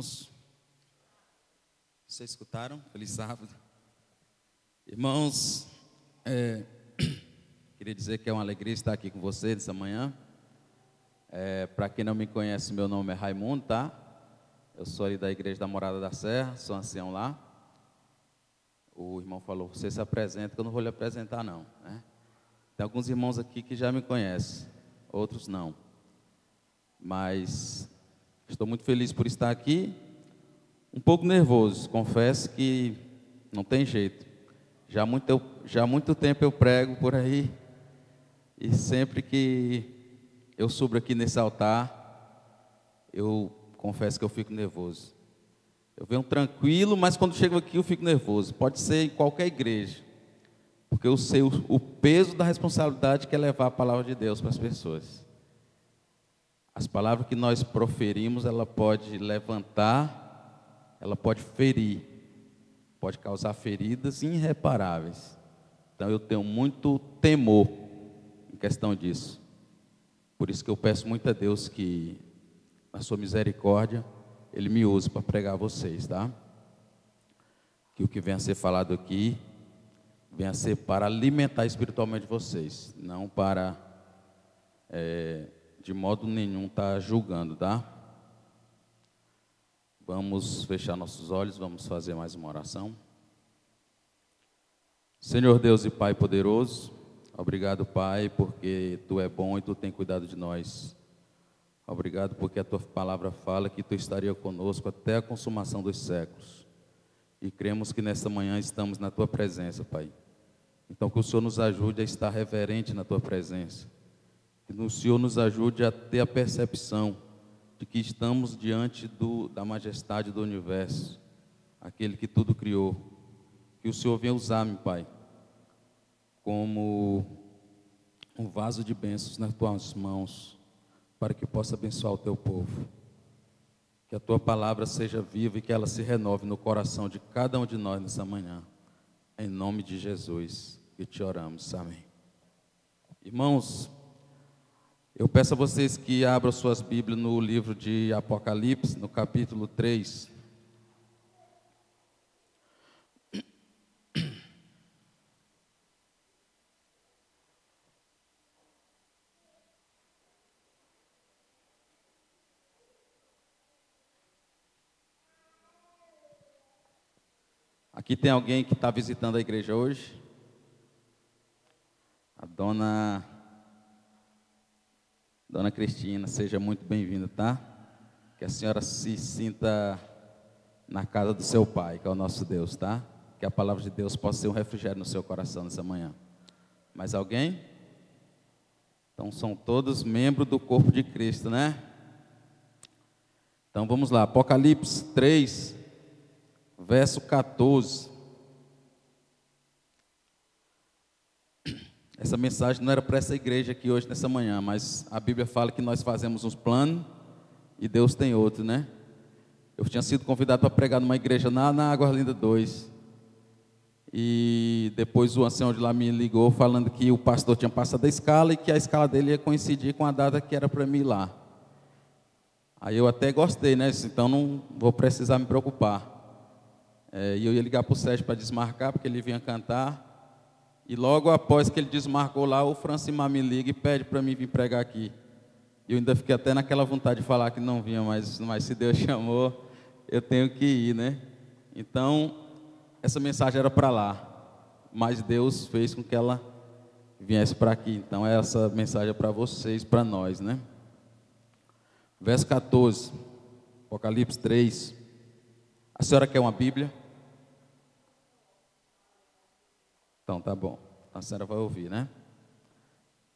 Irmãos, vocês escutaram? Feliz sábado. Irmãos, é, queria dizer que é uma alegria estar aqui com vocês essa manhã. É, Para quem não me conhece, meu nome é Raimundo, tá? Eu sou ali da Igreja da Morada da Serra, sou ancião lá. O irmão falou, você se apresenta, que eu não vou lhe apresentar não. Né? Tem alguns irmãos aqui que já me conhecem, outros não. Mas estou muito feliz por estar aqui. Um pouco nervoso, confesso que não tem jeito. Já muito, já há muito tempo eu prego por aí, e sempre que eu subo aqui nesse altar, eu confesso que eu fico nervoso. Eu venho tranquilo, mas quando chego aqui eu fico nervoso. Pode ser em qualquer igreja, porque eu sei o, o peso da responsabilidade que é levar a palavra de Deus para as pessoas. As palavras que nós proferimos, ela pode levantar, ela pode ferir, pode causar feridas irreparáveis. Então eu tenho muito temor em questão disso. Por isso que eu peço muito a Deus que, na sua misericórdia, Ele me use para pregar a vocês, tá? Que o que venha a ser falado aqui venha a ser para alimentar espiritualmente vocês, não para é, de modo nenhum estar tá julgando, tá? Vamos fechar nossos olhos, vamos fazer mais uma oração. Senhor Deus e Pai poderoso, obrigado, Pai, porque tu é bom e tu tem cuidado de nós. Obrigado porque a tua palavra fala que tu estaria conosco até a consumação dos séculos. E cremos que nesta manhã estamos na tua presença, Pai. Então que o Senhor nos ajude a estar reverente na tua presença que o Senhor nos ajude a ter a percepção de que estamos diante do, da majestade do universo, aquele que tudo criou. Que o Senhor venha usar-me, Pai, como um vaso de bênçãos nas tuas mãos, para que possa abençoar o teu povo. Que a tua palavra seja viva e que ela se renove no coração de cada um de nós nessa manhã. Em nome de Jesus, que te oramos. Amém. Irmãos, eu peço a vocês que abram suas Bíblias no livro de Apocalipse, no capítulo 3. Aqui tem alguém que está visitando a igreja hoje? A dona Dona Cristina, seja muito bem-vinda, tá? Que a senhora se sinta na casa do seu Pai, que é o nosso Deus, tá? Que a palavra de Deus possa ser um refrigério no seu coração nessa manhã. Mais alguém? Então são todos membros do corpo de Cristo, né? Então vamos lá, Apocalipse 3, verso 14. Essa mensagem não era para essa igreja aqui hoje, nessa manhã, mas a Bíblia fala que nós fazemos uns planos e Deus tem outro, né? Eu tinha sido convidado para pregar numa igreja na, na Água Linda 2. E depois o ancião de lá me ligou falando que o pastor tinha passado a escala e que a escala dele ia coincidir com a data que era para mim ir lá. Aí eu até gostei, né? Então não vou precisar me preocupar. É, e eu ia ligar para o Sérgio para desmarcar, porque ele vinha cantar. E logo após que ele desmarcou lá, o Francimar me liga e pede para mim vir pregar aqui. Eu ainda fiquei até naquela vontade de falar que não vinha, mas, mas se Deus chamou, eu tenho que ir, né? Então, essa mensagem era para lá, mas Deus fez com que ela viesse para aqui. Então, essa mensagem é para vocês, para nós, né? Verso 14, Apocalipse 3. A senhora quer uma Bíblia? Então, tá bom. A senhora vai ouvir, né?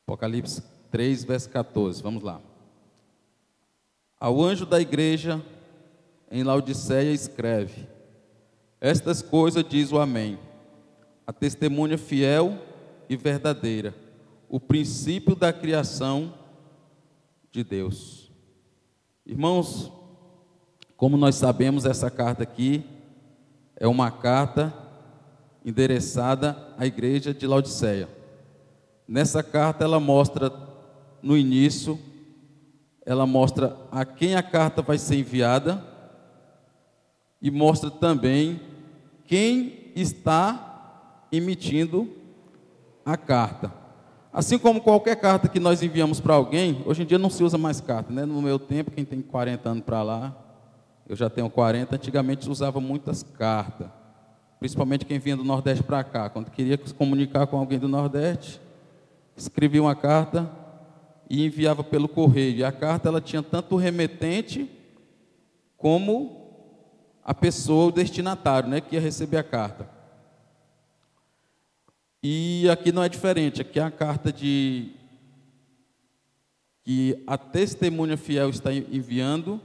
Apocalipse 3, verso 14. Vamos lá. Ao anjo da igreja em Laodiceia escreve: Estas coisas diz o Amém, a testemunha fiel e verdadeira, o princípio da criação de Deus. Irmãos, como nós sabemos, essa carta aqui é uma carta endereçada à igreja de Laodiceia. Nessa carta ela mostra no início, ela mostra a quem a carta vai ser enviada e mostra também quem está emitindo a carta. Assim como qualquer carta que nós enviamos para alguém, hoje em dia não se usa mais carta, né? No meu tempo, quem tem 40 anos para lá, eu já tenho 40, antigamente usava muitas cartas. Principalmente quem vinha do Nordeste para cá, quando queria se comunicar com alguém do Nordeste, escrevia uma carta e enviava pelo correio. E a carta ela tinha tanto o remetente como a pessoa, o destinatário, né, que ia receber a carta. E aqui não é diferente, aqui é a carta de que a testemunha fiel está enviando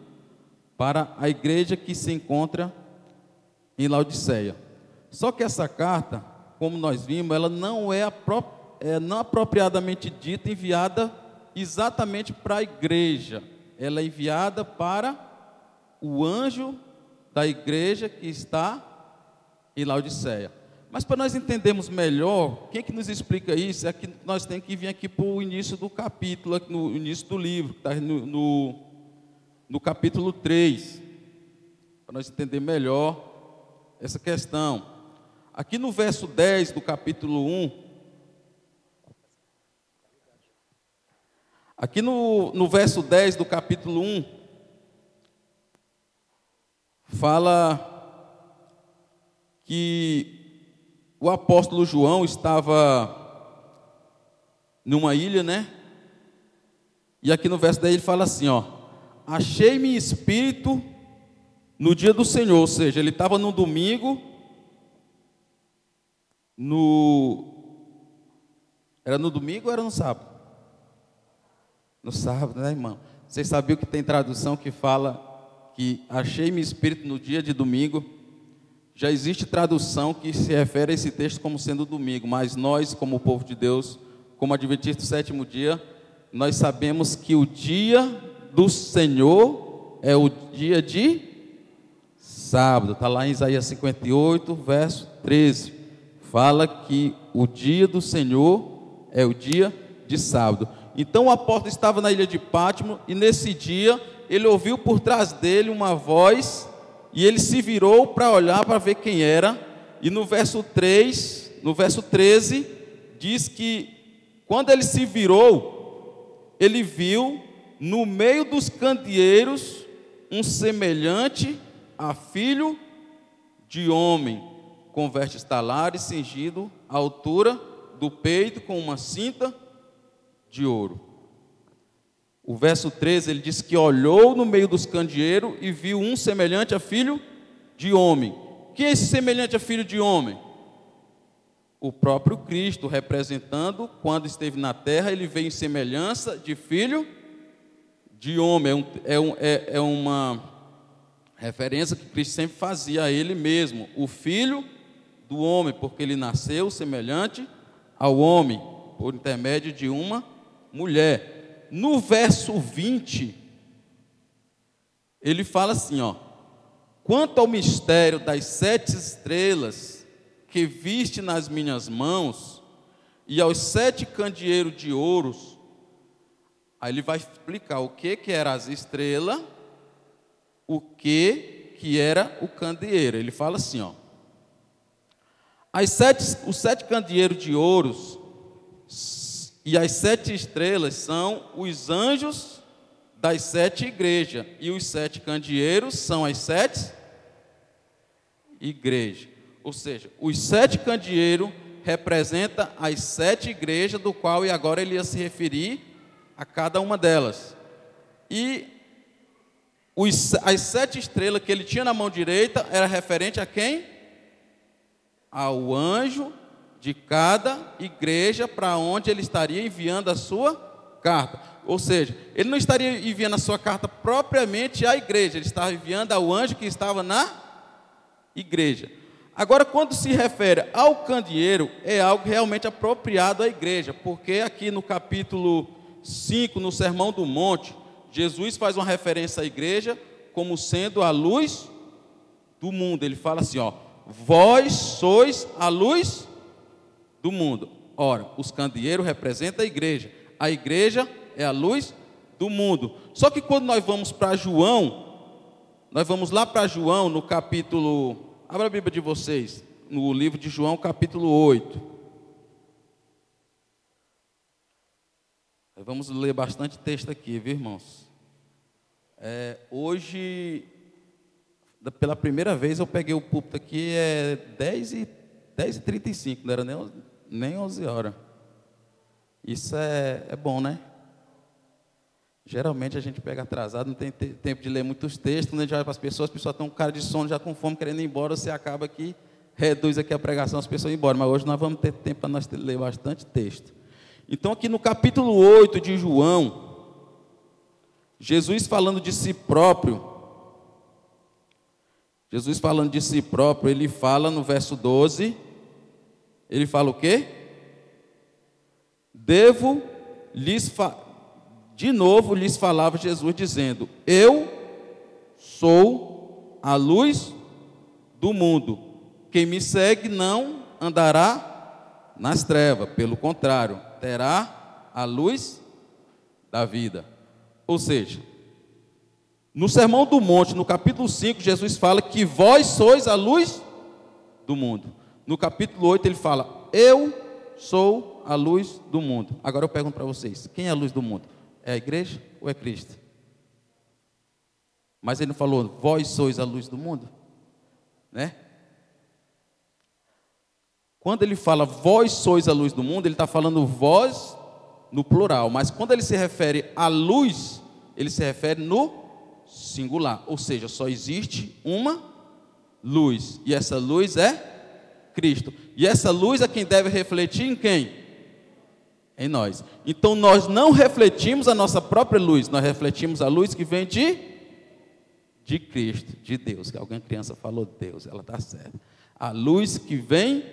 para a igreja que se encontra em Laodiceia. Só que essa carta, como nós vimos, ela não é, é não apropriadamente dita enviada exatamente para a igreja. Ela é enviada para o anjo da igreja que está em Laodiceia. Mas para nós entendermos melhor, quem é que nos explica isso? É que nós temos que vir aqui para o início do capítulo, no início do livro, que está no, no, no capítulo 3, para nós entender melhor essa questão. Aqui no verso 10 do capítulo 1, aqui no, no verso 10 do capítulo 1, fala que o apóstolo João estava numa ilha, né? E aqui no verso 10 ele fala assim, ó: Achei-me espírito no dia do Senhor, ou seja, ele estava no domingo, no era no domingo ou era no sábado? No sábado, né, irmão? Vocês sabiam que tem tradução que fala que achei-me espírito no dia de domingo? Já existe tradução que se refere a esse texto como sendo domingo, mas nós, como povo de Deus, como adventistas do sétimo dia, nós sabemos que o dia do Senhor é o dia de sábado. Está lá em Isaías 58, verso 13. Fala que o dia do Senhor é o dia de sábado. Então o apóstolo estava na ilha de Pátimo e nesse dia ele ouviu por trás dele uma voz e ele se virou para olhar para ver quem era. E no verso 3, no verso 13, diz que quando ele se virou, ele viu no meio dos candeeiros um semelhante a filho de homem, vestes talares, cingido à altura do peito com uma cinta de ouro. O verso 13, ele diz que olhou no meio dos candeeiros e viu um semelhante a filho de homem. Quem é esse semelhante a filho de homem? O próprio Cristo, representando, quando esteve na terra, ele veio em semelhança de filho de homem. É, um, é, é, é uma referência que Cristo sempre fazia a ele mesmo, o filho do homem, porque ele nasceu semelhante ao homem, por intermédio de uma mulher no verso 20, ele fala assim, ó: Quanto ao mistério das sete estrelas que viste nas minhas mãos e aos sete candeeiros de ouros, aí ele vai explicar o que que era as estrelas, o que que era o candeeiro. Ele fala assim, ó: As sete, os sete candeeiros de ouros e as sete estrelas são os anjos das sete igrejas. E os sete candeeiros são as sete igrejas. Ou seja, os sete candeeiros representam as sete igrejas, do qual e agora ele ia se referir a cada uma delas. E os, as sete estrelas que ele tinha na mão direita era referente a quem? Ao anjo de cada igreja para onde ele estaria enviando a sua carta. Ou seja, ele não estaria enviando a sua carta propriamente à igreja, ele estava enviando ao anjo que estava na igreja. Agora, quando se refere ao candeeiro, é algo realmente apropriado à igreja, porque aqui no capítulo 5, no Sermão do Monte, Jesus faz uma referência à igreja como sendo a luz do mundo. Ele fala assim: ó, vós sois a luz do mundo. Ora, os candeeiros representam a igreja. A igreja é a luz do mundo. Só que quando nós vamos para João, Nós vamos lá para João, no capítulo. Abra a Bíblia de vocês, no livro de João, capítulo 8. Vamos ler bastante texto aqui, viu, irmãos? É, hoje, pela primeira vez, eu peguei o púlpito aqui, é 10 e, 10 e 35, não era nem, nem 11 horas. Isso é, é bom, né? Geralmente a gente pega atrasado, não tem tempo de ler muitos textos, quando a gente vai para as pessoas, as pessoas estão com cara de sono, já com fome, querendo ir embora, você acaba aqui, reduz aqui a pregação, as pessoas embora. Mas hoje nós vamos ter tempo para nós ler bastante texto. Então, aqui no capítulo 8 de João, Jesus falando de si próprio, Jesus falando de si próprio, ele fala no verso 12, ele fala o quê? Devo lhes de novo lhes falava Jesus, dizendo: Eu sou a luz do mundo. Quem me segue não andará nas trevas, pelo contrário, terá a luz da vida. Ou seja, no Sermão do Monte, no capítulo 5, Jesus fala que vós sois a luz do mundo. No capítulo 8, ele fala: Eu sou a luz do mundo. Agora eu pergunto para vocês: quem é a luz do mundo? É a igreja ou é Cristo? Mas ele não falou, vós sois a luz do mundo? Né? Quando ele fala vós sois a luz do mundo, ele está falando vós no plural. Mas quando ele se refere à luz, ele se refere no singular. Ou seja, só existe uma luz. E essa luz é Cristo. E essa luz é quem deve refletir em quem? em nós. Então nós não refletimos a nossa própria luz, nós refletimos a luz que vem de de Cristo, de Deus. Alguém criança falou Deus, ela está certa. A luz que vem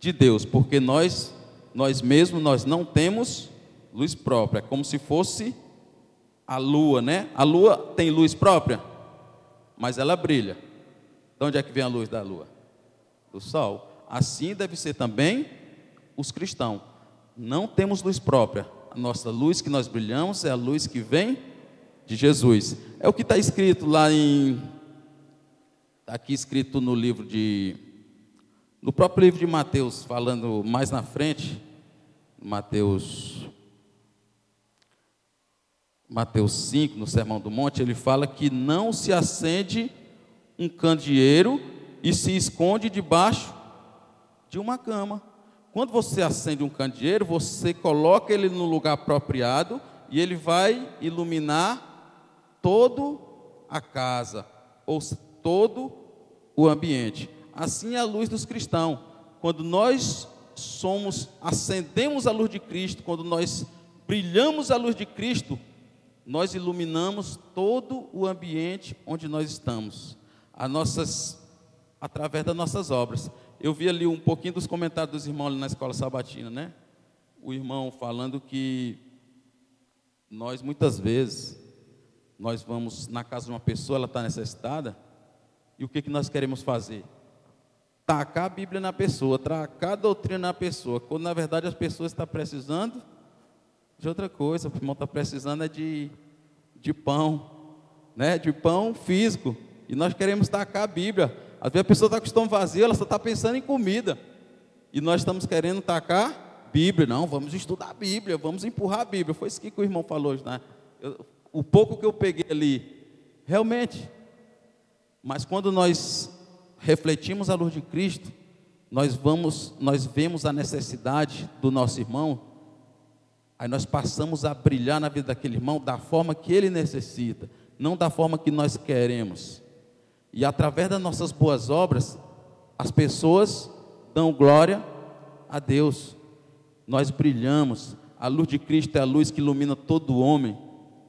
de Deus, porque nós nós mesmos nós não temos luz própria, é como se fosse a lua, né? A lua tem luz própria, mas ela brilha. De onde é que vem a luz da lua? Do sol. Assim deve ser também os cristãos não temos luz própria. A nossa luz que nós brilhamos é a luz que vem de Jesus. É o que está escrito lá em. Está aqui escrito no livro de. No próprio livro de Mateus, falando mais na frente, Mateus. Mateus 5, no Sermão do Monte, ele fala que não se acende um candeeiro e se esconde debaixo de uma cama. Quando você acende um candeeiro, você coloca ele no lugar apropriado e ele vai iluminar todo a casa, ou todo o ambiente. Assim é a luz dos cristãos. Quando nós somos, acendemos a luz de Cristo, quando nós brilhamos a luz de Cristo, nós iluminamos todo o ambiente onde nós estamos, as nossas, através das nossas obras eu vi ali um pouquinho dos comentários dos irmãos ali na escola sabatina, né? O irmão falando que nós muitas vezes nós vamos na casa de uma pessoa, ela está necessitada, e o que, que nós queremos fazer? Tacar a Bíblia na pessoa, tacar a doutrina na pessoa, quando na verdade as pessoas estão precisando de outra coisa, o irmão está precisando é de, de pão, né? de pão físico, e nós queremos tacar a Bíblia. Às vezes a pessoa está com o estômago vazio, ela só está pensando em comida. E nós estamos querendo tacar Bíblia. Não, vamos estudar a Bíblia, vamos empurrar a Bíblia. Foi isso que o irmão falou hoje, né? Eu, o pouco que eu peguei ali, realmente. Mas quando nós refletimos a luz de Cristo, nós vamos, nós vemos a necessidade do nosso irmão, aí nós passamos a brilhar na vida daquele irmão da forma que ele necessita, não da forma que nós queremos. E através das nossas boas obras, as pessoas dão glória a Deus. Nós brilhamos. A luz de Cristo é a luz que ilumina todo homem,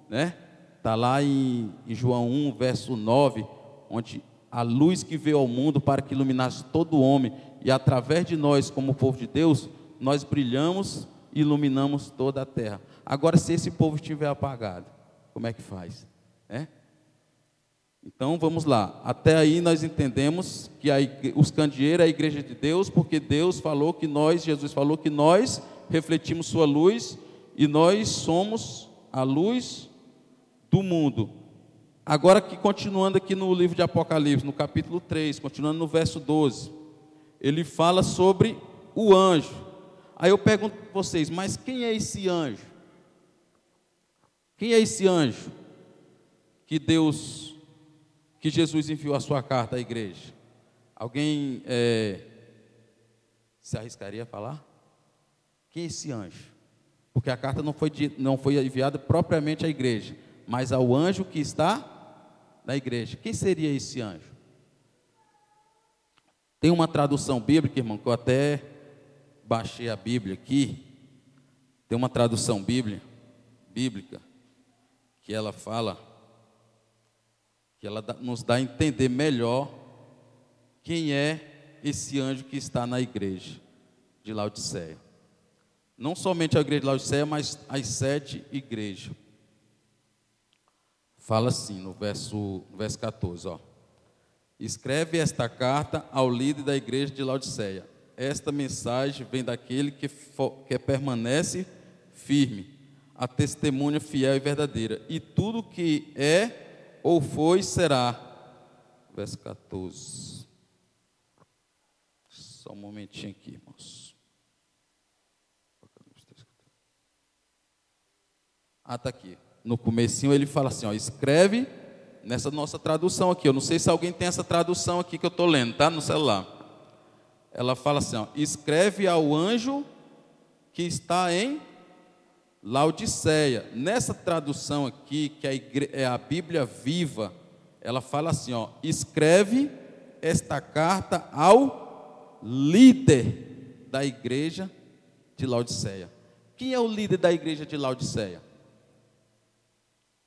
né? Está lá em, em João 1, verso 9, onde a luz que veio ao mundo para que iluminasse todo homem, e através de nós, como povo de Deus, nós brilhamos iluminamos toda a terra. Agora, se esse povo estiver apagado, como é que faz? É? Então vamos lá. Até aí nós entendemos que a, os candeeiros é a igreja de Deus, porque Deus falou que nós, Jesus falou que nós refletimos sua luz e nós somos a luz do mundo. Agora que continuando aqui no livro de Apocalipse, no capítulo 3, continuando no verso 12, ele fala sobre o anjo. Aí eu pergunto para vocês, mas quem é esse anjo? Quem é esse anjo que Deus, que Jesus enviou a sua carta à igreja? Alguém é, se arriscaria a falar? Quem é esse anjo? Porque a carta não foi, não foi enviada propriamente à igreja, mas ao anjo que está na igreja. Quem seria esse anjo? Tem uma tradução bíblica, irmão, que eu até baixei a Bíblia aqui. Tem uma tradução bíblia, bíblica que ela fala, que ela nos dá a entender melhor quem é esse anjo que está na igreja de Laodiceia. Não somente a igreja de Laodiceia, mas as sete igrejas. Fala assim no verso, no verso 14, ó. Escreve esta carta ao líder da igreja de Laodiceia. Esta mensagem vem daquele que, que permanece firme a testemunha fiel e verdadeira, e tudo que é ou foi será. Verso 14. Só um momentinho aqui, irmãos. Ah, está aqui. No comecinho ele fala assim, ó, escreve nessa nossa tradução aqui. Eu não sei se alguém tem essa tradução aqui que eu estou lendo, tá? No celular. Ela fala assim, ó, escreve ao anjo que está em Laodiceia. Nessa tradução aqui, que é a Bíblia viva, ela fala assim: ó, escreve esta carta ao líder da igreja de Laodiceia. Quem é o líder da igreja de Laodiceia?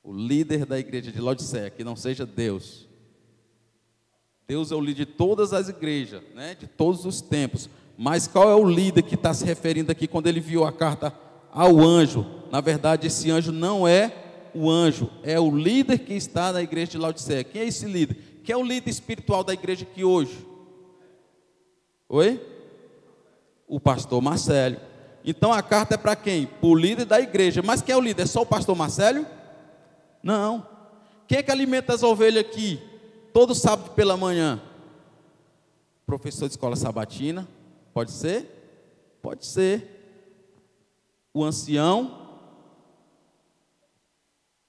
O líder da igreja de Laodiceia, que não seja Deus. Deus é o líder de todas as igrejas, né, de todos os tempos. Mas qual é o líder que está se referindo aqui quando ele viu a carta ao anjo. Na verdade, esse anjo não é o anjo, é o líder que está na igreja de Laodiceia. Quem é esse líder? Quem é o líder espiritual da igreja aqui hoje? Oi? O pastor Marcelo. Então a carta é para quem? Para o líder da igreja. Mas quem é o líder? É só o pastor Marcelo? Não. Quem é que alimenta as ovelhas aqui? Todo sábado pela manhã? Professor de escola sabatina? Pode ser? Pode ser o ancião,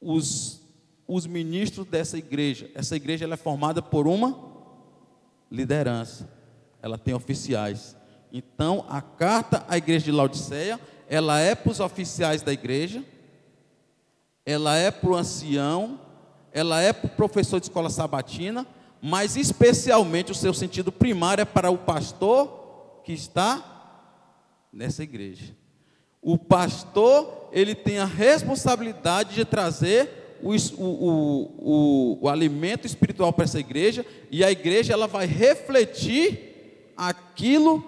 os, os ministros dessa igreja. Essa igreja ela é formada por uma liderança, ela tem oficiais. Então, a carta à igreja de Laodiceia, ela é para os oficiais da igreja, ela é para o ancião, ela é para o professor de escola sabatina, mas especialmente o seu sentido primário é para o pastor que está nessa igreja. O pastor ele tem a responsabilidade de trazer o, o, o, o alimento espiritual para essa igreja e a igreja ela vai refletir aquilo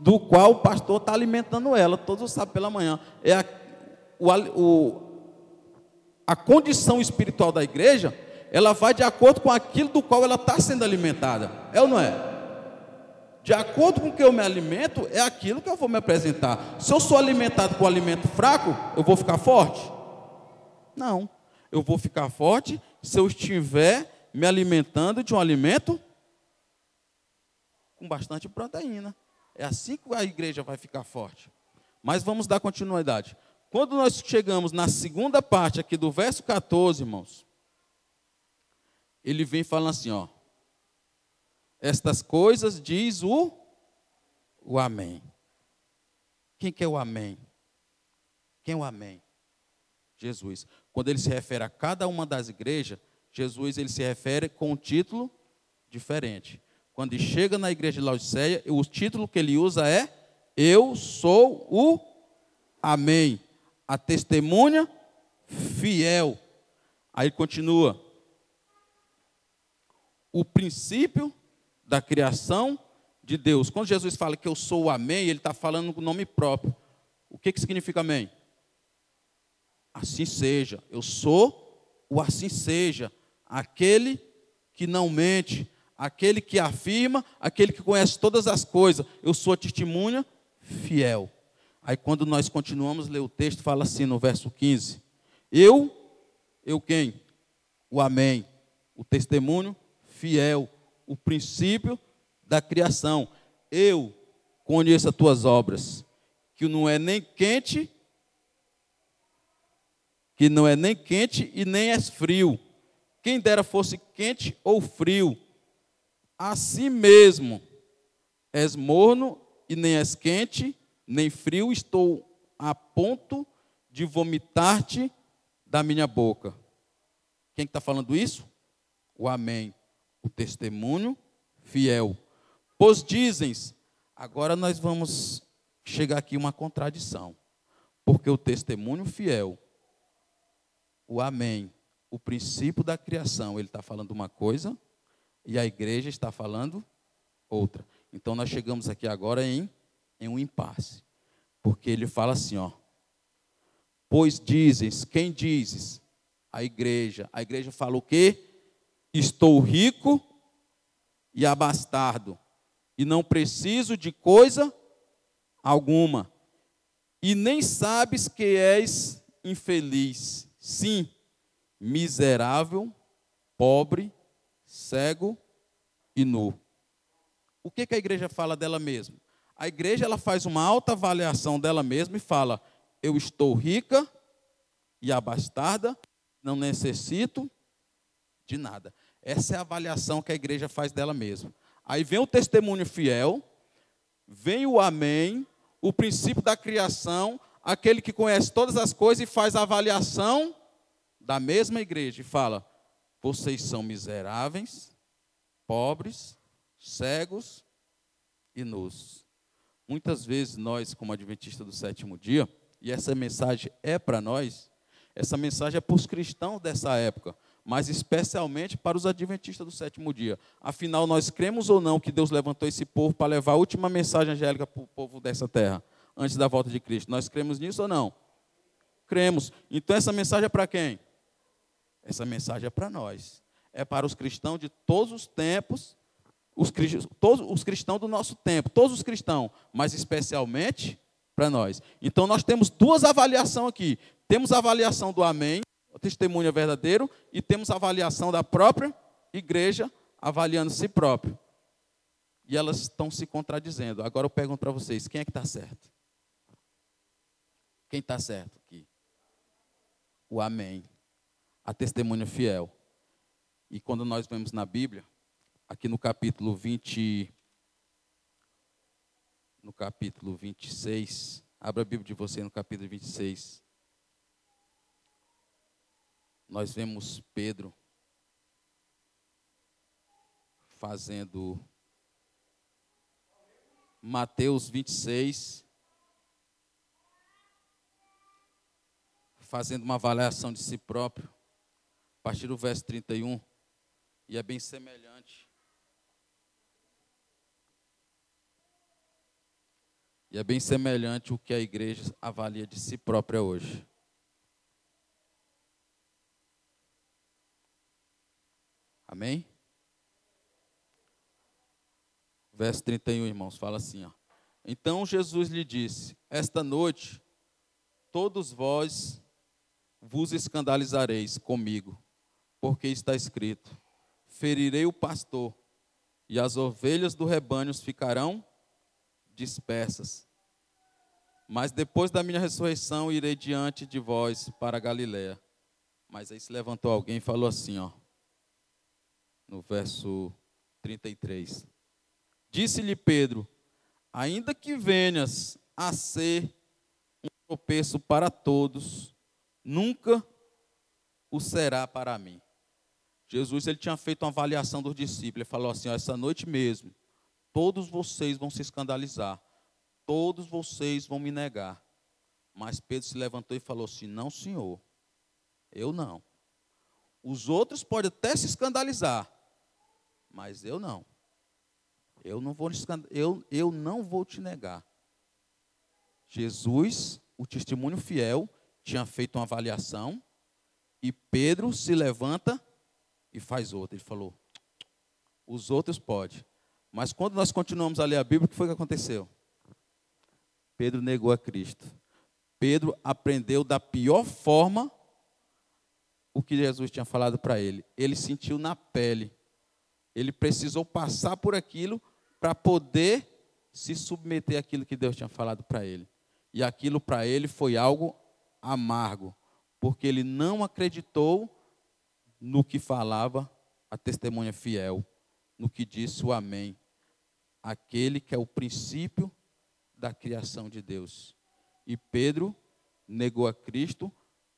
do qual o pastor está alimentando ela todos sabem pela manhã. É a, o, a condição espiritual da igreja ela vai de acordo com aquilo do qual ela está sendo alimentada é ou não é? de acordo com o que eu me alimento, é aquilo que eu vou me apresentar. Se eu sou alimentado com alimento fraco, eu vou ficar forte? Não. Eu vou ficar forte se eu estiver me alimentando de um alimento com bastante proteína. É assim que a igreja vai ficar forte. Mas vamos dar continuidade. Quando nós chegamos na segunda parte aqui do verso 14, irmãos, ele vem falando assim, ó. Estas coisas diz o, o Amém. Quem que é o Amém? Quem é o Amém? Jesus. Quando ele se refere a cada uma das igrejas, Jesus ele se refere com um título diferente. Quando ele chega na igreja de Laodiceia, o título que ele usa é Eu sou o Amém. A testemunha fiel. Aí continua. O princípio da criação de Deus. Quando Jesus fala que eu sou o Amém, ele está falando com o nome próprio. O que, que significa Amém? Assim seja. Eu sou o assim seja. Aquele que não mente, aquele que afirma, aquele que conhece todas as coisas. Eu sou a testemunha fiel. Aí quando nós continuamos a ler o texto, fala assim no verso 15: Eu, eu quem? O Amém. o testemunho fiel, o princípio da criação. Eu conheço as tuas obras, que não é nem quente, que não é nem quente e nem és frio. Quem dera fosse quente ou frio. Assim mesmo, és morno e nem és quente, nem frio, estou a ponto de vomitar-te da minha boca. Quem está falando isso? O Amém, o testemunho fiel. Pois dizem, agora nós vamos chegar aqui uma contradição, porque o testemunho fiel, o Amém, o princípio da criação, ele está falando uma coisa e a igreja está falando outra. Então nós chegamos aqui agora em, em um impasse. Porque ele fala assim, ó. Pois dizes, quem dizes? A igreja. A igreja fala o quê? Estou rico e abastardo, e não preciso de coisa alguma. E nem sabes que és infeliz. Sim, miserável, pobre, cego e nu. O que, que a igreja fala dela mesma? A igreja ela faz uma alta avaliação dela mesma e fala: eu estou rica e abastada, não necessito de nada. Essa é a avaliação que a igreja faz dela mesma. Aí vem o testemunho fiel, vem o amém, o princípio da criação, aquele que conhece todas as coisas e faz a avaliação da mesma igreja e fala: vocês são miseráveis, pobres, cegos e nus. Muitas vezes nós, como adventistas do sétimo dia, e essa mensagem é para nós, essa mensagem é para os cristãos dessa época, mas especialmente para os adventistas do sétimo dia. Afinal, nós cremos ou não que Deus levantou esse povo para levar a última mensagem angélica para o povo dessa terra, antes da volta de Cristo? Nós cremos nisso ou não? Cremos. Então essa mensagem é para quem? Essa mensagem é para nós. É para os cristãos de todos os tempos, os, todos os cristãos do nosso tempo, todos os cristãos, mas especialmente para nós. Então nós temos duas avaliações aqui. Temos a avaliação do amém, o testemunho é verdadeiro, e temos a avaliação da própria igreja avaliando si próprio. E elas estão se contradizendo. Agora eu pergunto para vocês, quem é que está certo? Quem está certo aqui? O amém a testemunha fiel. E quando nós vemos na Bíblia, aqui no capítulo 20, no capítulo 26, abra a Bíblia de você no capítulo 26. Nós vemos Pedro fazendo Mateus 26, fazendo uma avaliação de si próprio a partir do verso 31, e é bem semelhante. E é bem semelhante o que a igreja avalia de si própria hoje. Amém? Verso 31, irmãos, fala assim: ó. Então Jesus lhe disse: Esta noite todos vós vos escandalizareis comigo porque está escrito: Ferirei o pastor, e as ovelhas do rebanho ficarão dispersas. Mas depois da minha ressurreição irei diante de vós para Galiléia. Mas aí se levantou alguém e falou assim, ó, no verso 33. Disse-lhe Pedro: Ainda que venhas a ser um tropeço para todos, nunca o será para mim. Jesus ele tinha feito uma avaliação dos discípulos. Ele falou assim: ó, essa noite mesmo, todos vocês vão se escandalizar, todos vocês vão me negar. Mas Pedro se levantou e falou assim: Não, senhor, eu não. Os outros podem até se escandalizar, mas eu não. Eu não vou, eu, eu não vou te negar. Jesus, o testemunho fiel, tinha feito uma avaliação e Pedro se levanta e faz outra. Ele falou: os outros pode. Mas quando nós continuamos a ler a Bíblia, o que foi que aconteceu? Pedro negou a Cristo. Pedro aprendeu da pior forma o que Jesus tinha falado para ele. Ele sentiu na pele. Ele precisou passar por aquilo para poder se submeter àquilo que Deus tinha falado para ele. E aquilo para ele foi algo amargo, porque ele não acreditou no que falava a testemunha fiel, no que disse o Amém, aquele que é o princípio da criação de Deus. E Pedro negou a Cristo,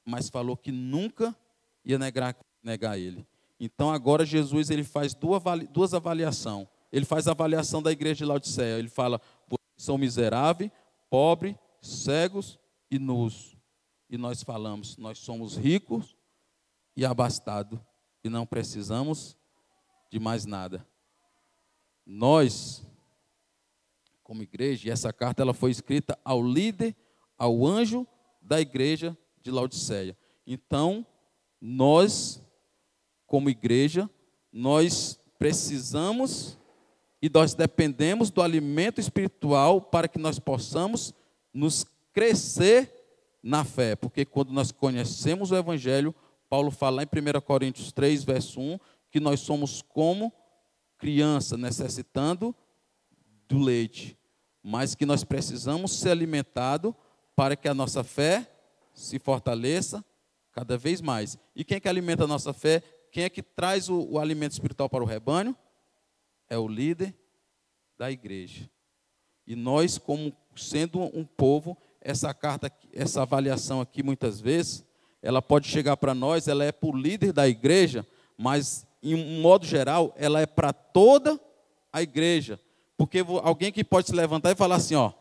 mas falou que nunca ia negar, negar ele. Então agora Jesus ele faz duas, duas avaliações. Ele faz a avaliação da igreja de Laodiceia. Ele fala: vocês são miseráveis, pobres, cegos e nus. E nós falamos: nós somos ricos e abastados e não precisamos de mais nada. Nós, como igreja, e essa carta ela foi escrita ao líder, ao anjo da igreja de Laodiceia. Então, nós, como igreja, nós precisamos e nós dependemos do alimento espiritual para que nós possamos nos crescer na fé, porque quando nós conhecemos o Evangelho, Paulo fala em 1 Coríntios 3, verso 1, que nós somos como criança necessitando do leite, mas que nós precisamos ser alimentados para que a nossa fé se fortaleça cada vez mais. E quem é que alimenta a nossa fé? Quem é que traz o, o alimento espiritual para o rebanho? É o líder da igreja. E nós, como sendo um povo, essa carta, essa avaliação aqui, muitas vezes, ela pode chegar para nós, ela é para o líder da igreja, mas, em um modo geral, ela é para toda a igreja. Porque alguém que pode se levantar e falar assim: ó,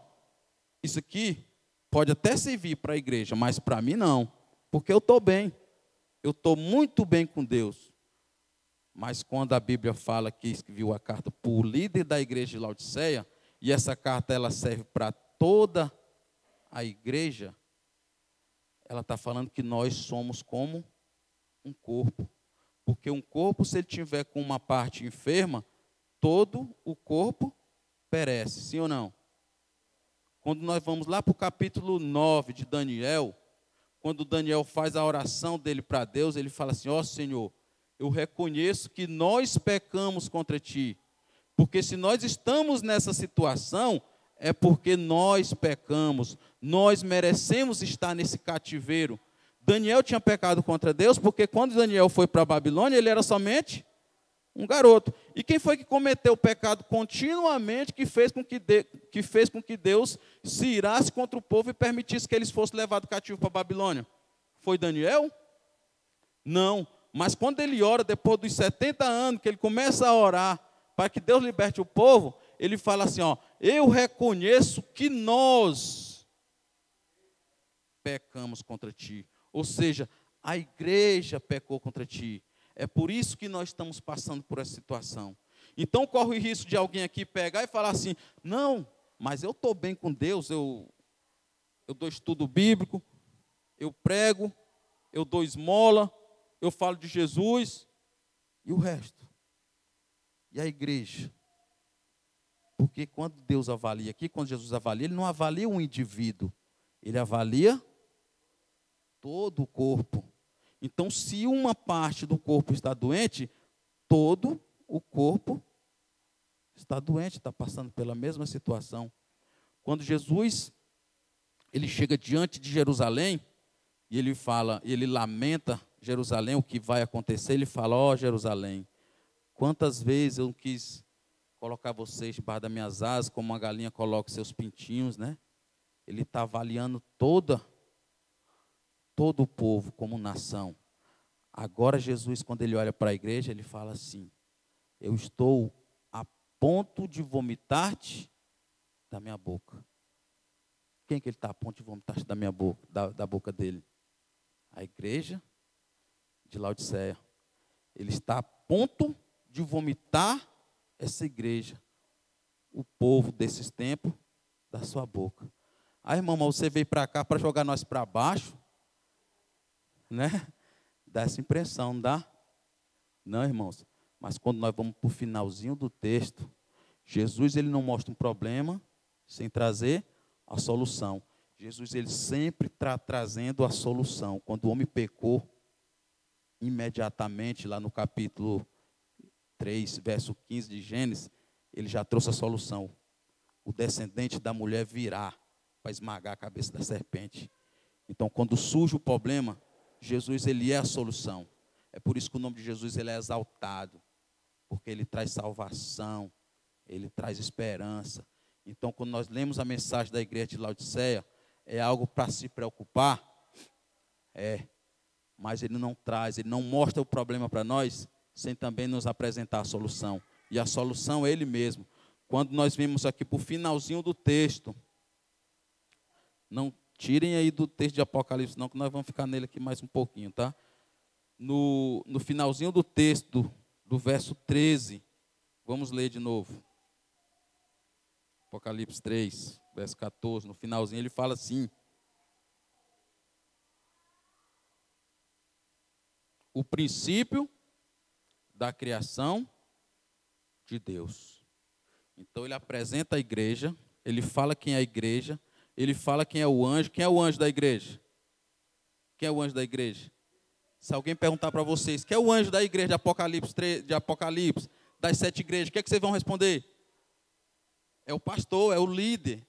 isso aqui pode até servir para a igreja, mas para mim não, porque eu estou bem, eu estou muito bem com Deus. Mas quando a Bíblia fala que escreveu a carta para o líder da igreja de Laodiceia, e essa carta ela serve para toda a igreja, ela está falando que nós somos como um corpo. Porque um corpo, se ele tiver com uma parte enferma, todo o corpo perece, sim ou não? Quando nós vamos lá para o capítulo 9 de Daniel, quando Daniel faz a oração dele para Deus, ele fala assim: Ó oh, Senhor, eu reconheço que nós pecamos contra ti. Porque se nós estamos nessa situação, é porque nós pecamos, nós merecemos estar nesse cativeiro. Daniel tinha pecado contra Deus, porque quando Daniel foi para a Babilônia, ele era somente um garoto. E quem foi que cometeu o pecado continuamente que fez com que, de, que, fez com que Deus se irasse contra o povo e permitisse que eles fossem levados cativo para a Babilônia? Foi Daniel? Não. Mas quando ele ora, depois dos 70 anos, que ele começa a orar para que Deus liberte o povo, ele fala assim: ó, eu reconheço que nós pecamos contra ti. Ou seja, a igreja pecou contra ti. É por isso que nós estamos passando por essa situação. Então corre o risco de alguém aqui pegar e falar assim: não, mas eu estou bem com Deus, eu, eu dou estudo bíblico, eu prego, eu dou esmola, eu falo de Jesus, e o resto? E a igreja? Porque quando Deus avalia aqui, quando Jesus avalia, ele não avalia um indivíduo, ele avalia todo o corpo. Então, se uma parte do corpo está doente, todo o corpo está doente, está passando pela mesma situação. Quando Jesus ele chega diante de Jerusalém e ele fala, ele lamenta Jerusalém o que vai acontecer, ele fala: "Ó oh, Jerusalém, quantas vezes eu quis colocar vocês debaixo das minhas asas, como uma galinha coloca seus pintinhos, né? Ele está avaliando toda todo o povo como nação. Agora, Jesus, quando ele olha para a igreja, ele fala assim: Eu estou a ponto de vomitar-te da minha boca. Quem que ele está a ponto de vomitar-te da minha boca, da, da boca dele? A igreja de Laodiceia. Ele está a ponto de vomitar essa igreja, o povo desses tempos, da sua boca. Aí, irmão, você veio para cá para jogar nós para baixo? Né? Dá essa impressão, não dá? Não, irmãos. Mas quando nós vamos para o finalzinho do texto, Jesus ele não mostra um problema sem trazer a solução. Jesus ele sempre está trazendo a solução. Quando o homem pecou, imediatamente, lá no capítulo 3, verso 15 de Gênesis, ele já trouxe a solução. O descendente da mulher virá para esmagar a cabeça da serpente. Então, quando surge o problema, Jesus ele é a solução. É por isso que o nome de Jesus ele é exaltado, porque ele traz salvação, ele traz esperança. Então, quando nós lemos a mensagem da igreja de Laodiceia, é algo para se preocupar? É, mas ele não traz, ele não mostra o problema para nós, sem também nos apresentar a solução. E a solução é ele mesmo. Quando nós vimos aqui para o finalzinho do texto, não tirem aí do texto de Apocalipse, não, que nós vamos ficar nele aqui mais um pouquinho, tá? No, no finalzinho do texto, do verso 13, vamos ler de novo. Apocalipse 3, verso 14, no finalzinho ele fala assim: O princípio da criação de Deus. Então ele apresenta a igreja, ele fala quem é a igreja, ele fala quem é o anjo. Quem é o anjo da igreja? Quem é o anjo da igreja? Se alguém perguntar para vocês, quem é o anjo da igreja de Apocalipse, de Apocalipse, das sete igrejas, o que, é que vocês vão responder? É o pastor, é o líder.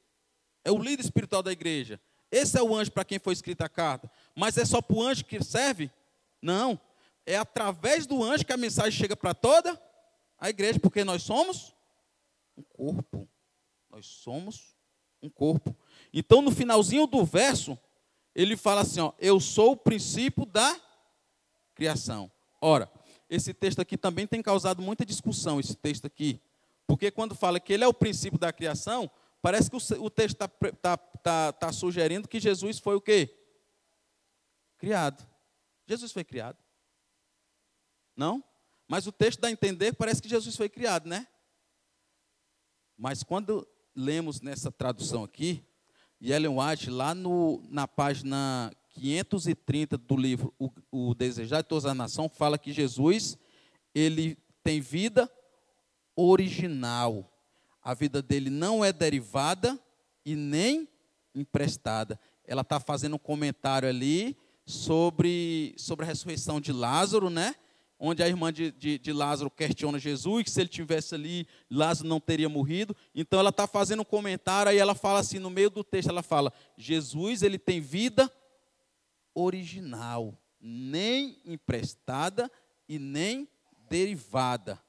É o líder espiritual da igreja. Esse é o anjo para quem foi escrita a carta. Mas é só para o anjo que serve? Não. É através do anjo que a mensagem chega para toda a igreja, porque nós somos um corpo. Nós somos um corpo. Então, no finalzinho do verso, ele fala assim: ó, Eu sou o princípio da criação. Ora, esse texto aqui também tem causado muita discussão, esse texto aqui. Porque quando fala que ele é o princípio da criação, parece que o, texto está tá, tá, tá sugerindo que Jesus foi o quê? Criado. Jesus foi criado. Não? Mas o texto dá a entender que parece que Jesus foi criado, né? Mas quando lemos nessa tradução aqui, e Ellen White, lá no, na página 530 do livro o, o Desejar de Toda a Nação, fala que Jesus, ele tem vida original. A vida dele não é derivada e nem emprestada. Ela está fazendo um comentário ali sobre, sobre a ressurreição de Lázaro, né? Onde a irmã de, de, de, Lázaro questiona Jesus, que se ele tivesse ali, Lázaro não teria morrido. Então ela está fazendo um comentário, aí ela fala assim, no meio do texto, ela fala, Jesus ele tem vida original, nem emprestada e nem derivada.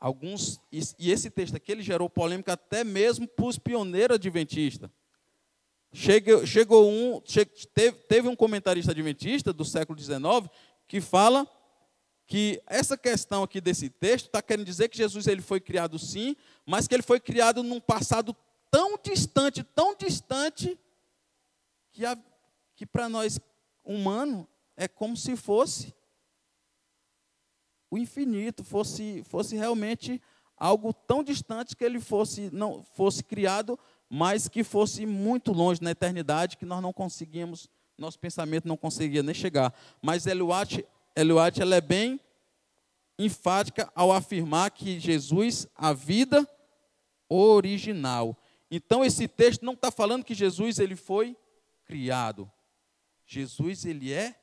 Alguns, e esse texto aqui ele gerou polêmica até mesmo para os pioneiros adventistas. Chegou, chegou um, teve, teve um comentarista adventista do século XIX que fala que essa questão aqui desse texto está querendo dizer que Jesus ele foi criado sim, mas que ele foi criado num passado tão distante, tão distante, que, que para nós humanos é como se fosse o infinito, fosse, fosse realmente algo tão distante que ele fosse, não, fosse criado, mas que fosse muito longe na eternidade, que nós não conseguíamos, nosso pensamento não conseguia nem chegar. Mas Eliot Eliot ela é bem enfática ao afirmar que Jesus, a vida original. Então esse texto não está falando que Jesus ele foi criado. Jesus ele é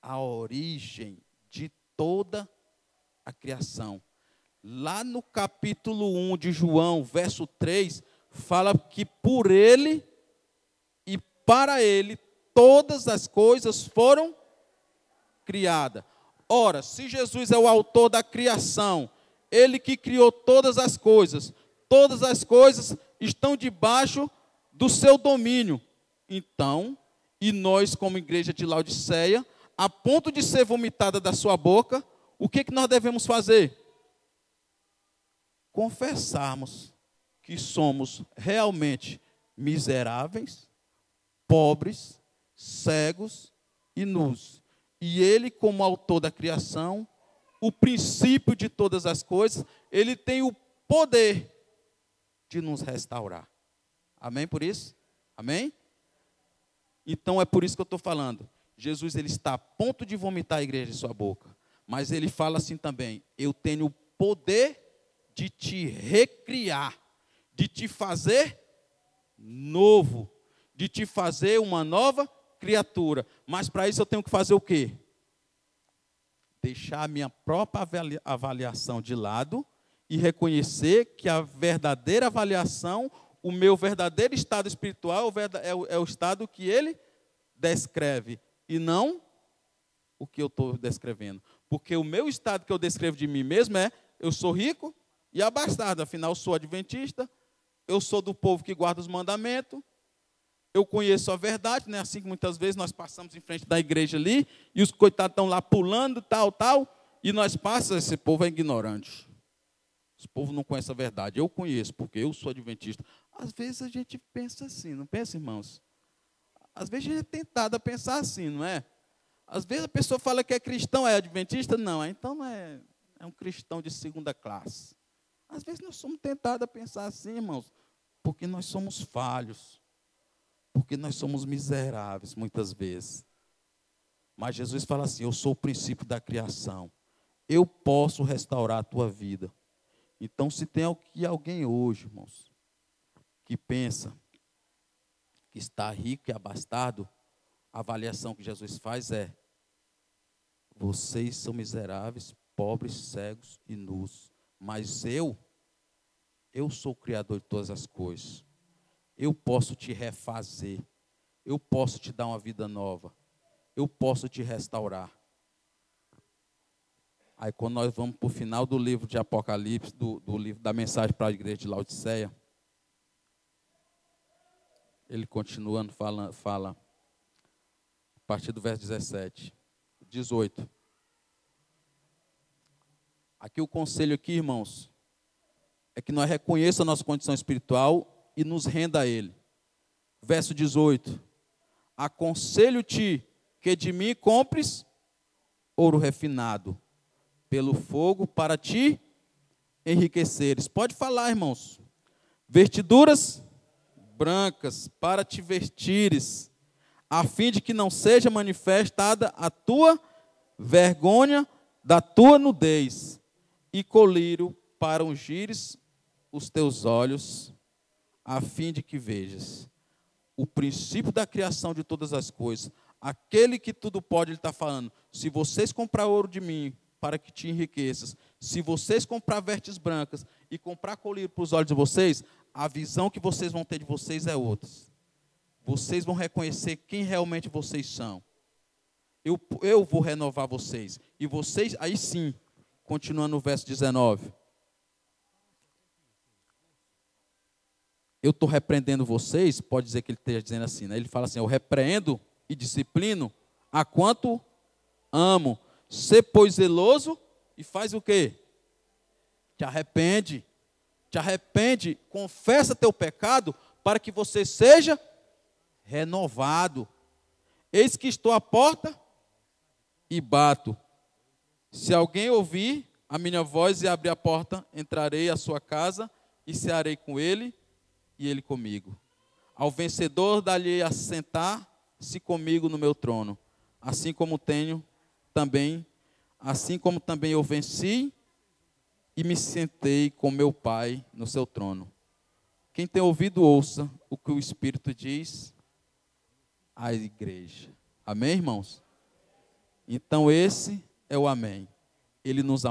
a origem de toda a criação. Lá no capítulo 1 de João, verso 3, fala que por ele e para ele todas as coisas foram criada. Ora, se Jesus é o autor da criação, ele que criou todas as coisas, todas as coisas estão debaixo do seu domínio. Então, e nós, como igreja de Laodiceia, a ponto de ser vomitada da sua boca, o que, que nós devemos fazer? Confessarmos que somos realmente miseráveis, pobres, cegos e nus e ele, como autor da criação, o princípio de todas as coisas, ele tem o poder de nos restaurar. Amém por isso? Amém? Então é por isso que eu estou falando. Jesus ele está a ponto de vomitar a igreja de sua boca. Mas ele fala assim também: eu tenho o poder de te recriar, de te fazer novo, de te fazer uma nova criatura. Mas para isso eu tenho que fazer o quê? deixar a minha própria avaliação de lado e reconhecer que a verdadeira avaliação, o meu verdadeiro estado espiritual é o, é o estado que ele descreve e não o que eu estou descrevendo. Porque o meu estado que eu descrevo de mim mesmo é: eu sou rico e abastado, afinal, sou adventista, eu sou do povo que guarda os mandamentos, eu conheço a verdade, né? assim que muitas vezes nós passamos em frente da igreja ali, e os coitados estão lá pulando, tal, tal, e nós passamos, esse povo é ignorante. Esse povo não conhece a verdade. Eu conheço, porque eu sou adventista. Às vezes a gente pensa assim, não pensa, irmãos? Às vezes a gente é tentado a pensar assim, não é? Às vezes a pessoa fala que é cristão, é adventista, não, então não é, é um cristão de segunda classe. Às vezes nós somos tentados a pensar assim, irmãos, porque nós somos falhos, porque nós somos miseráveis muitas vezes. Mas Jesus fala assim: Eu sou o princípio da criação, eu posso restaurar a tua vida. Então, se tem alguém hoje, irmãos, que pensa que está rico e abastado, a avaliação que Jesus faz é: vocês são miseráveis, pobres, cegos e nus, mas eu, eu sou o Criador de todas as coisas. Eu posso te refazer, eu posso te dar uma vida nova, eu posso te restaurar. Aí, quando nós vamos para o final do livro de Apocalipse, do, do livro da mensagem para a igreja de Laodiceia, ele continuando, fala, fala a partir do verso 17, 18. Aqui o conselho aqui, irmãos, é que nós reconheça a nossa condição espiritual e nos renda a ele. Verso 18. Aconselho-te que de mim compres ouro refinado pelo fogo para te enriqueceres. Pode falar, irmãos. Vestiduras brancas para te vestires a fim de que não seja manifestada a tua vergonha da tua nudez, e colírio para ungires os teus olhos, a fim de que vejas o princípio da criação de todas as coisas, aquele que tudo pode, ele está falando. Se vocês comprar ouro de mim, para que te enriqueças, se vocês comprar vestes brancas e comprar colírio para os olhos de vocês, a visão que vocês vão ter de vocês é outra vocês vão reconhecer quem realmente vocês são. Eu, eu vou renovar vocês. E vocês, aí sim, continuando no verso 19. Eu estou repreendendo vocês, pode dizer que ele esteja dizendo assim, né? Ele fala assim: Eu repreendo e disciplino a quanto amo. Ser, pois, zeloso e faz o quê? Te arrepende. Te arrepende, confessa teu pecado para que você seja renovado. Eis que estou à porta e bato. Se alguém ouvir a minha voz e abrir a porta, entrarei à sua casa e cearei com ele e ele comigo. Ao vencedor dá-lhe a sentar-se comigo no meu trono, assim como tenho também, assim como também eu venci e me sentei com meu Pai no seu trono. Quem tem ouvido, ouça o que o Espírito diz à igreja. Amém, irmãos? Então, esse é o amém. Ele nos,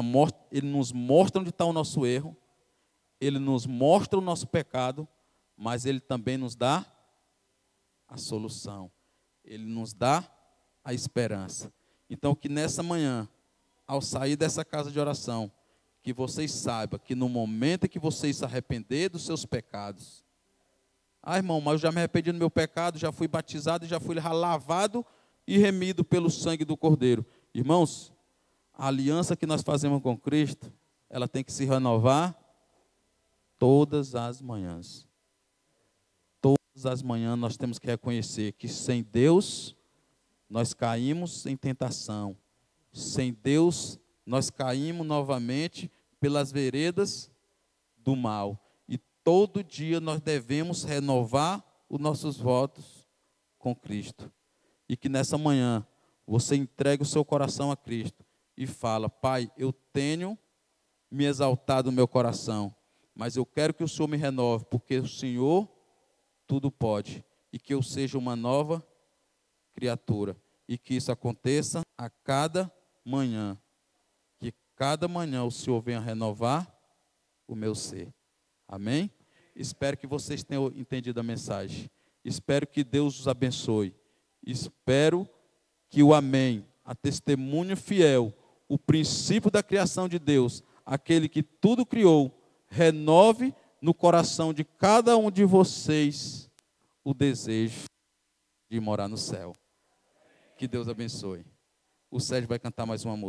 ele nos mostra onde está o nosso erro, ele nos mostra o nosso pecado, mas ele também nos dá a solução, ele nos dá a esperança. Então, que nessa manhã, ao sair dessa casa de oração, que vocês saibam que no momento em que vocês se arrepender dos seus pecados, ah, irmão, mas eu já me arrependi do meu pecado, já fui batizado, já fui lavado e remido pelo sangue do Cordeiro. Irmãos, a aliança que nós fazemos com Cristo, ela tem que se renovar todas as manhãs. Todas as manhãs nós temos que reconhecer que sem Deus nós caímos em tentação. Sem Deus nós caímos novamente pelas veredas do mal todo dia nós devemos renovar os nossos votos com Cristo. E que nessa manhã você entregue o seu coração a Cristo e fala: Pai, eu tenho me exaltado no meu coração, mas eu quero que o Senhor me renove, porque o Senhor tudo pode e que eu seja uma nova criatura e que isso aconteça a cada manhã, cada manhã o Senhor venha renovar o meu ser. Amém? Espero que vocês tenham entendido a mensagem. Espero que Deus os abençoe. Espero que o Amém, a testemunha fiel, o princípio da criação de Deus, aquele que tudo criou, renove no coração de cada um de vocês o desejo de morar no céu. Que Deus abençoe. O Sérgio vai cantar mais uma música.